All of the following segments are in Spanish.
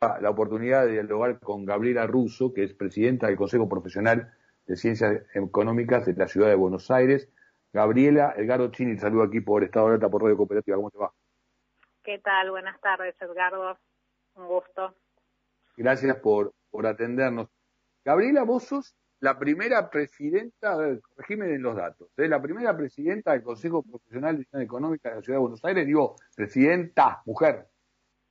la oportunidad de dialogar con Gabriela Russo, que es presidenta del Consejo Profesional de Ciencias Económicas de la Ciudad de Buenos Aires. Gabriela Edgardo Chini, saludo aquí por Estado de Alta por Radio Cooperativa. ¿Cómo te va? ¿Qué tal? Buenas tardes, Edgardo. Un gusto. Gracias por, por atendernos. Gabriela, vos sos la primera presidenta, régimen en los datos, ¿eh? la primera presidenta del Consejo Profesional de Ciencias Económicas de la Ciudad de Buenos Aires, digo, presidenta, mujer.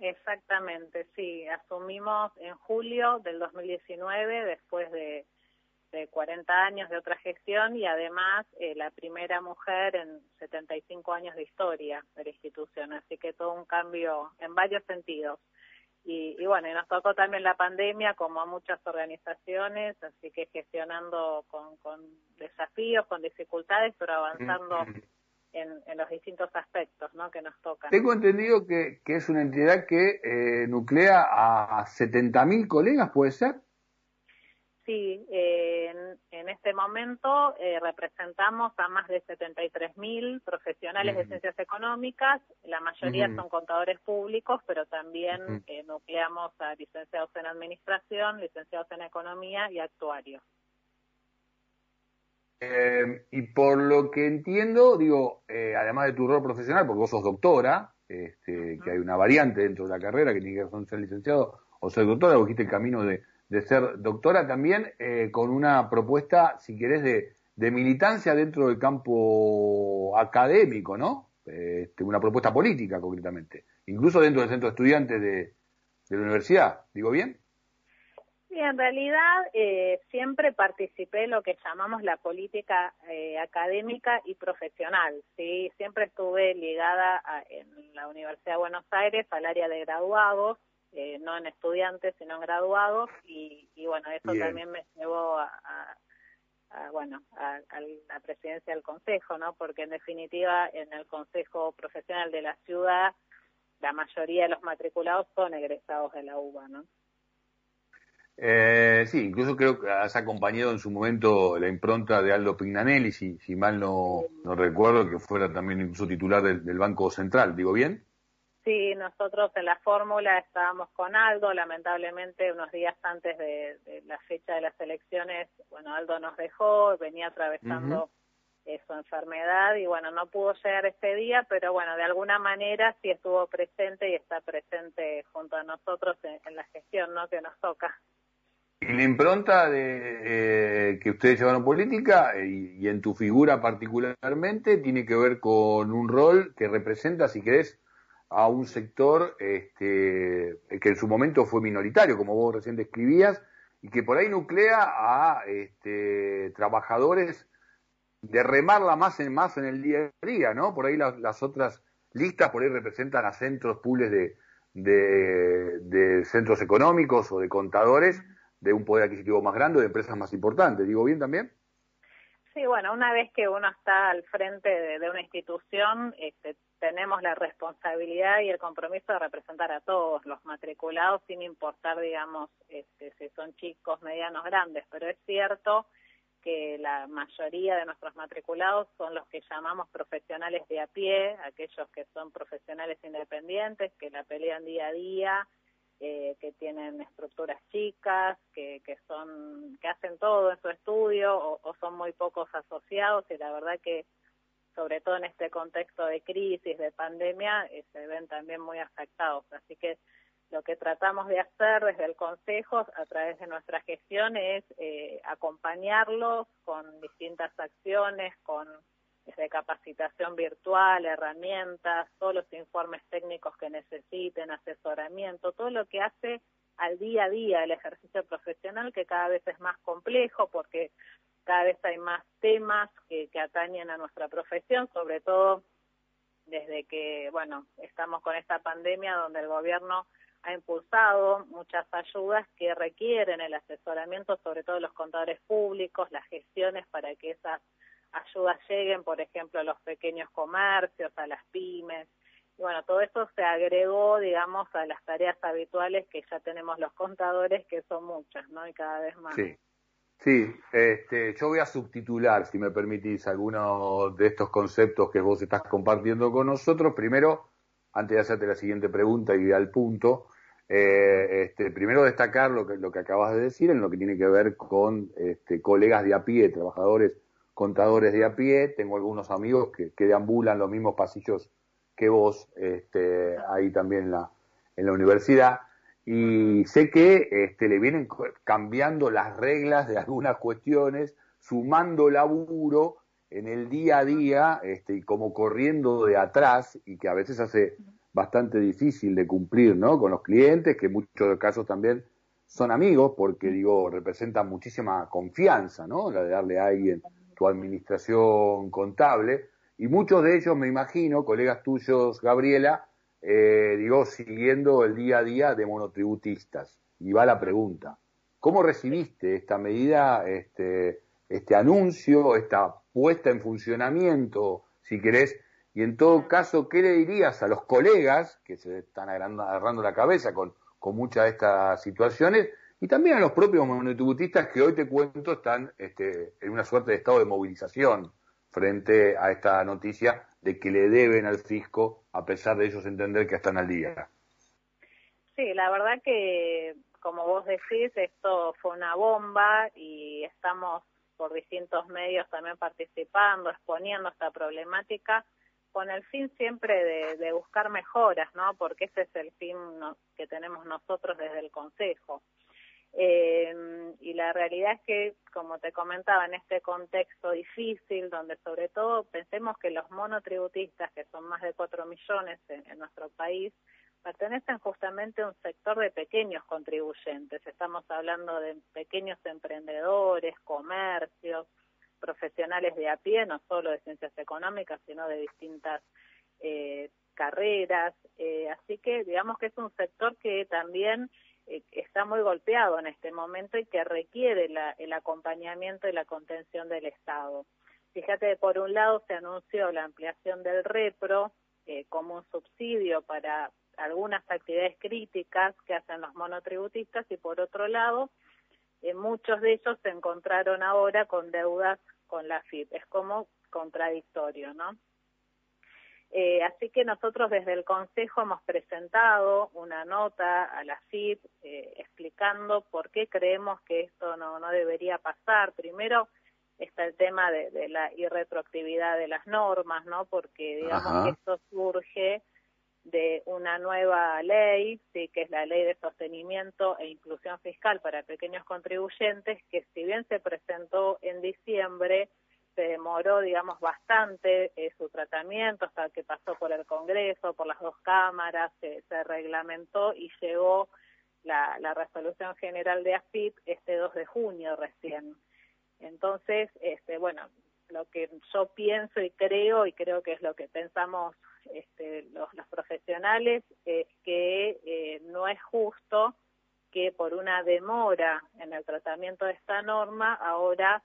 Exactamente, sí. Asumimos en julio del 2019, después de, de 40 años de otra gestión y además eh, la primera mujer en 75 años de historia de la institución. Así que todo un cambio en varios sentidos. Y, y bueno, y nos tocó también la pandemia como a muchas organizaciones, así que gestionando con, con desafíos, con dificultades, pero avanzando. Mm en, los distintos aspectos ¿no? que nos tocan. Tengo entendido que, que es una entidad que eh, nuclea a 70.000 colegas, ¿puede ser? Sí, eh, en, este momento eh, representamos a más de 73.000 profesionales de ciencias económicas, la mayoría son contadores públicos, pero también nucleamos a licenciados en administración, licenciados en economía y actuarios. Eh, y por lo que entiendo, digo, eh, además de tu rol profesional, porque vos sos doctora, este, que hay una variante dentro de la carrera que tiene que ser licenciado o ser doctora, vos el camino de, ser doctora también eh, con una propuesta, si querés, de, de, militancia dentro del campo académico, ¿no? Este, una propuesta política, concretamente, incluso dentro del centro de estudiantes de, de la universidad, ¿digo bien? Sí, en realidad eh, siempre participé en lo que llamamos la política eh, académica y profesional. Sí, siempre estuve ligada en la Universidad de Buenos Aires al área de graduados, eh, no en estudiantes sino en graduados y, bueno eso también me llevó a, bueno a, la presidencia del consejo, ¿no? Porque en definitiva en el consejo profesional de la ciudad la mayoría de los matriculados son egresados de la UBA, ¿no? Eh, sí, incluso creo que has acompañado en su momento la impronta de Aldo Pignanelli, si, si mal no, no recuerdo, que fuera también incluso titular del, Banco Central, ¿digo bien? Sí, nosotros en la fórmula estábamos con Aldo, lamentablemente unos días antes de, la fecha de las elecciones, bueno, Aldo nos dejó, venía atravesando su enfermedad y bueno, no pudo llegar ese día, pero bueno, de alguna manera sí estuvo presente y está presente junto a nosotros en, en la gestión, ¿no? Que nos toca. En la impronta de, eh, que ustedes llevaron política eh, y, en tu figura particularmente tiene que ver con un rol que representa, si querés, a un sector este, que en su momento fue minoritario, como vos recién describías, y que por ahí nuclea a este, trabajadores de remarla más en más en el día a día, ¿no? Por ahí las, otras listas por ahí representan a centros pools de, de centros económicos o de contadores de un poder adquisitivo más grande, de empresas más importantes. ¿Digo bien también? Sí, bueno, una vez que uno está al frente de, una institución, este, tenemos la responsabilidad y el compromiso de representar a todos los matriculados sin importar, digamos, este, si son chicos, medianos, grandes, pero es cierto que la mayoría de nuestros matriculados son los que llamamos profesionales de a pie, aquellos que son profesionales independientes, que la pelean día a día, eh, que tienen estructuras chicas, que, que son que hacen todo en su estudio o, son muy pocos asociados y la verdad que sobre todo en este contexto de crisis, de pandemia, eh, se ven también muy afectados. Así que lo que tratamos de hacer desde el Consejo, a través de nuestra gestión, es eh, acompañarlos con distintas acciones, con de capacitación virtual, herramientas, todos los informes técnicos que necesiten, asesoramiento, todo lo que hace al día a día el ejercicio profesional que cada vez es más complejo porque cada vez hay más temas que, que atañen a nuestra profesión, sobre todo desde que, bueno, estamos con esta pandemia donde el gobierno ha impulsado muchas ayudas que requieren el asesoramiento, sobre todo los contadores públicos, las gestiones para que esas ayudas lleguen, por ejemplo, a los pequeños comercios, a las pymes. Y bueno, todo eso se agregó, digamos, a las tareas habituales que ya tenemos los contadores, que son muchas, ¿no? Y cada vez más. Sí. Sí, este, yo voy a subtitular, si me permitís, algunos de estos conceptos que vos estás compartiendo con nosotros. Primero, antes de hacerte la siguiente pregunta y al punto, Eh, este, primero destacar lo que, lo que acabas de decir en lo que tiene que ver con este, colegas de a pie, trabajadores, contadores de a pie. Tengo algunos amigos que, que deambulan los mismos pasillos que vos este, ahí también en la, en la universidad. Y sé que este, le vienen cambiando las reglas de algunas cuestiones, sumando laburo en el día a día este, y como corriendo de atrás y que a veces hace bastante difícil de cumplir ¿no? con los clientes, que en muchos casos también son amigos porque digo representan muchísima confianza, ¿no? La de darle a alguien tu administración contable y muchos de ellos me imagino, colegas tuyos, Gabriela, eh, digo siguiendo el día a día de monotributistas. Y va la pregunta, ¿cómo recibiste esta medida, este, este anuncio, esta puesta en funcionamiento, si querés, y en todo caso, ¿qué le dirías a los colegas que se están agarrando la cabeza con, con muchas de estas situaciones y también a los propios monotributistas que hoy te cuento están este, en una suerte de estado de movilización frente a esta noticia de que le deben al fisco a pesar de ellos entender que están al día? Sí, la verdad que, como vos decís, esto fue una bomba y estamos por distintos medios también participando, exponiendo esta problemática, con el fin siempre de, buscar mejoras, ¿no? Porque ese es el fin que tenemos nosotros desde el Consejo. Eh, y la realidad es que, como te comentaba, en este contexto difícil, donde sobre todo pensemos que los monotributistas, que son más de 4 millones en nuestro país, pertenecen justamente a un sector de pequeños contribuyentes. Estamos hablando de pequeños emprendedores, comercios, profesionales de a pie, no solo de ciencias económicas, sino de distintas eh, carreras. Eh, así que digamos que es un sector que también eh, está muy golpeado en este momento y que requiere el acompañamiento y la contención del Estado. Fíjate, por un lado se anunció la ampliación del REPRO como un subsidio para algunas actividades críticas que hacen los monotributistas y por otro lado, eh, muchos de ellos se encontraron ahora con deudas con la FIP. Es como contradictorio, ¿no? Eh, así que nosotros desde el Consejo hemos presentado una nota a la FIP eh, explicando por qué creemos que esto no, no debería pasar. Primero está el tema de, de la irretroactividad de las normas, ¿no? Porque digamos que esto surge de una nueva ley, sí, que es la Ley de Sostenimiento e Inclusión Fiscal para Pequeños Contribuyentes, que si bien se presentó en diciembre, se demoró, digamos, bastante eh, su tratamiento hasta que pasó por el Congreso, por las dos cámaras, se, reglamentó y llegó la, la resolución general de AFIP este 2 de junio recién. Entonces, este, bueno, lo que yo pienso y creo, y creo que es lo que pensamos este, los, profesionales, es que eh, no es justo que por una demora en el tratamiento de esta norma, ahora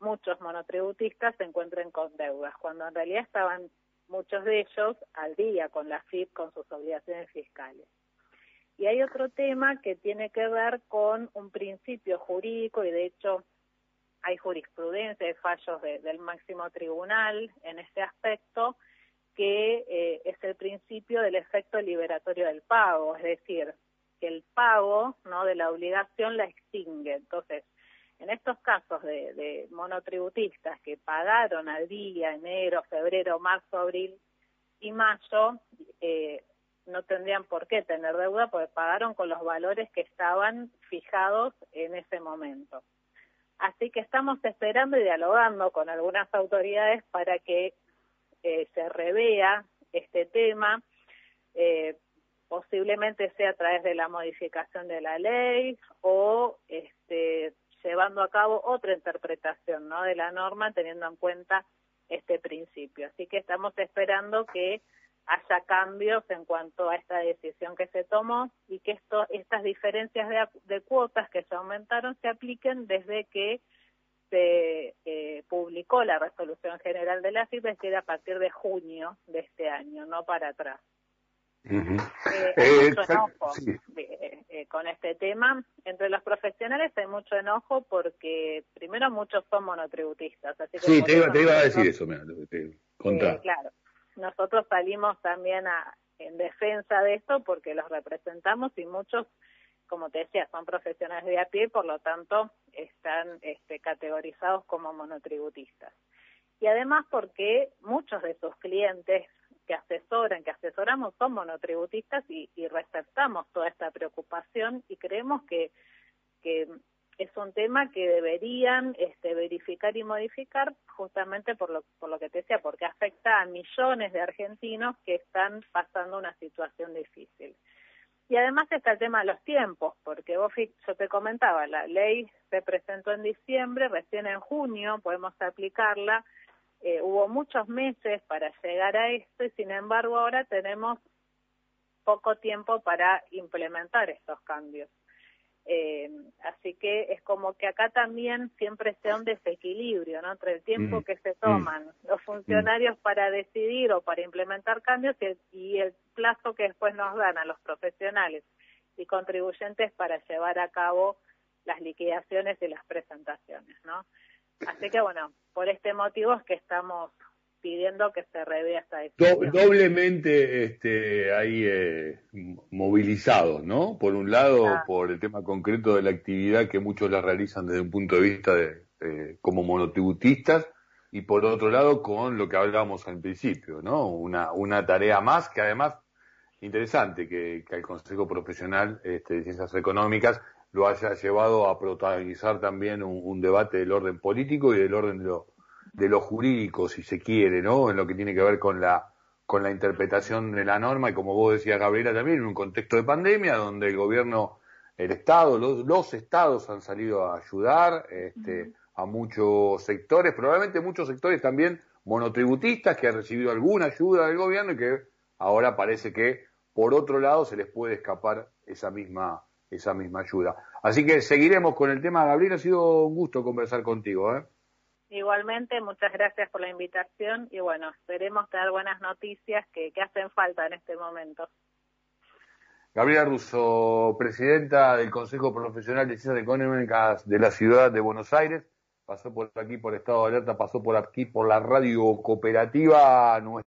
muchos monotributistas se encuentren con deudas, cuando en realidad estaban muchos de ellos al día con la FIP, con sus obligaciones fiscales. Y hay otro tema que tiene que ver con un principio jurídico y de hecho hay jurisprudencia, hay fallos del máximo tribunal en este aspecto, que eh, es el principio del efecto liberatorio del pago, es decir, que el pago no de la obligación la extingue. Entonces, en estos casos de, monotributistas que pagaron al día, enero, febrero, marzo, abril y mayo, eh, no tendrían por qué tener deuda porque pagaron con los valores que estaban fijados en ese momento. Así que estamos esperando y dialogando con algunas autoridades para que eh, se revea este tema, eh, posiblemente sea a través de la modificación de la ley o este, llevando a cabo otra interpretación ¿no? de la norma teniendo en cuenta este principio. Así que estamos esperando que haya cambios en cuanto a esta decisión que se tomó y que esto, estas diferencias de, cuotas que se aumentaron se apliquen desde que se eh, publicó la resolución general de la FIP, es decir, a partir de junio de este año, no para atrás. Eh, hay mucho enojo eh, con este tema. Entre los profesionales hay mucho enojo porque, primero, muchos son monotributistas. Así sí, te iba, a decir eso, claro nosotros salimos también a, en defensa de esto porque los representamos y muchos, como te decía, son profesionales de a pie y por lo tanto están este, categorizados como monotributistas. Y además porque muchos de sus clientes que asesoran, que asesoramos son monotributistas y, y receptamos toda esta preocupación y creemos que, que es un tema que deberían este, verificar y modificar justamente por lo, por lo que te decía, porque afecta a millones de argentinos que están pasando una situación difícil. Y además está el tema de los tiempos, porque vos, yo te comentaba, la ley se presentó en diciembre, recién en junio podemos aplicarla, eh, hubo muchos meses para llegar a esto y sin embargo ahora tenemos poco tiempo para implementar estos cambios. Eh, así que es como que acá también siempre sea un desequilibrio ¿no? entre el tiempo mm, que se toman mm, los funcionarios mm. para decidir o para implementar cambios y el, plazo que después nos dan a los profesionales y contribuyentes para llevar a cabo las liquidaciones y las presentaciones. ¿no? Así que bueno, por este motivo es que estamos pidiendo que se revea esta decisión. doblemente este, ahí eh, movilizados, ¿no? Por un lado, por el tema concreto de la actividad que muchos la realizan desde un punto de vista de, como monotributistas y por otro lado con lo que hablábamos al principio, ¿no? Una, una tarea más que además interesante que, que el Consejo Profesional este, de Ciencias Económicas lo haya llevado a protagonizar también un, un debate del orden político y del orden de lo de lo jurídico, si se quiere, ¿no? En lo que tiene que ver con la con la interpretación de la norma y como vos decías, Gabriela, también en un contexto de pandemia donde el gobierno, el Estado, los, estados han salido a ayudar este, a muchos sectores, probablemente muchos sectores también monotributistas que han recibido alguna ayuda del gobierno y que ahora parece que por otro lado se les puede escapar esa misma esa misma ayuda. Así que seguiremos con el tema. Gabriel, ha sido un gusto conversar contigo. ¿eh? Igualmente, muchas gracias por la invitación y bueno, esperemos tener buenas noticias que, hacen falta en este momento. Gabriela Russo, presidenta del Consejo Profesional de Ciencias Económicas de la Ciudad de Buenos Aires, pasó por aquí por Estado de Alerta, pasó por aquí por la radio cooperativa.